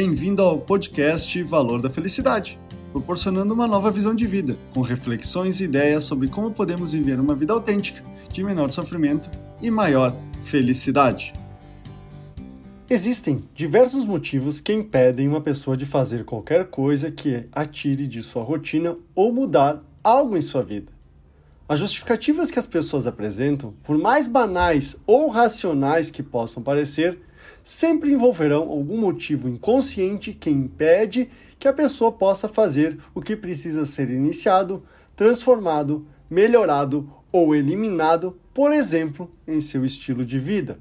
Bem-vindo ao podcast Valor da Felicidade, proporcionando uma nova visão de vida, com reflexões e ideias sobre como podemos viver uma vida autêntica, de menor sofrimento e maior felicidade. Existem diversos motivos que impedem uma pessoa de fazer qualquer coisa que a tire de sua rotina ou mudar algo em sua vida. As justificativas que as pessoas apresentam, por mais banais ou racionais que possam parecer, sempre envolverão algum motivo inconsciente que impede que a pessoa possa fazer o que precisa ser iniciado, transformado, melhorado ou eliminado, por exemplo, em seu estilo de vida.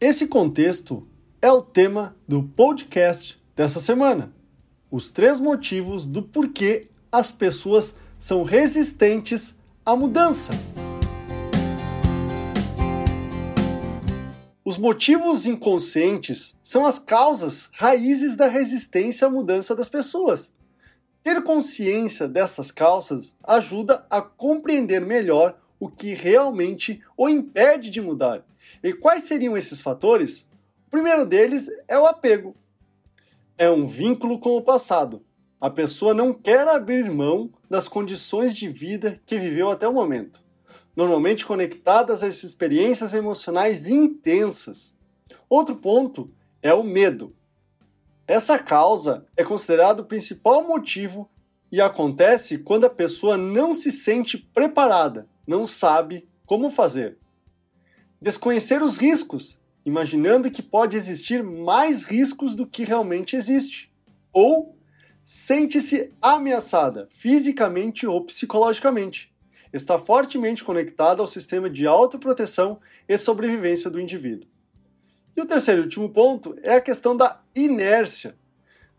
Esse contexto é o tema do podcast dessa semana. Os três motivos do porquê as pessoas são resistentes à mudança. Os motivos inconscientes são as causas raízes da resistência à mudança das pessoas. Ter consciência destas causas ajuda a compreender melhor o que realmente o impede de mudar. E quais seriam esses fatores? O primeiro deles é o apego. É um vínculo com o passado. A pessoa não quer abrir mão das condições de vida que viveu até o momento normalmente conectadas às experiências emocionais intensas. Outro ponto é o medo. Essa causa é considerado o principal motivo e acontece quando a pessoa não se sente preparada, não sabe como fazer. Desconhecer os riscos, imaginando que pode existir mais riscos do que realmente existe. Ou sente-se ameaçada, fisicamente ou psicologicamente está fortemente conectado ao sistema de autoproteção e sobrevivência do indivíduo. E o terceiro e último ponto é a questão da inércia.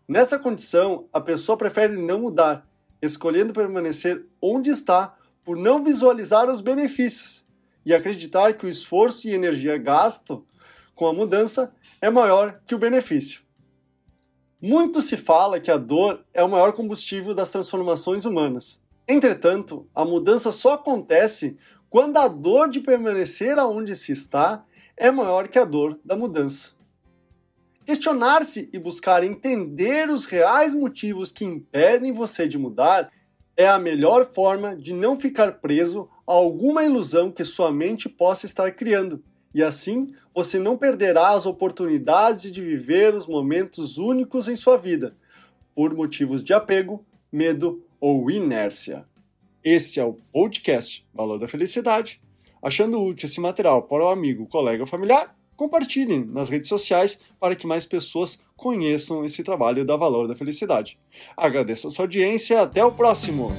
Nessa condição, a pessoa prefere não mudar, escolhendo permanecer onde está por não visualizar os benefícios e acreditar que o esforço e energia gasto com a mudança é maior que o benefício. Muito se fala que a dor é o maior combustível das transformações humanas. Entretanto, a mudança só acontece quando a dor de permanecer aonde se está é maior que a dor da mudança. Questionar-se e buscar entender os reais motivos que impedem você de mudar é a melhor forma de não ficar preso a alguma ilusão que sua mente possa estar criando. E assim, você não perderá as oportunidades de viver os momentos únicos em sua vida, por motivos de apego, medo ou inércia. Esse é o podcast Valor da Felicidade. Achando útil esse material para o amigo, colega ou familiar, compartilhem nas redes sociais para que mais pessoas conheçam esse trabalho da Valor da Felicidade. Agradeço a sua audiência e até o próximo!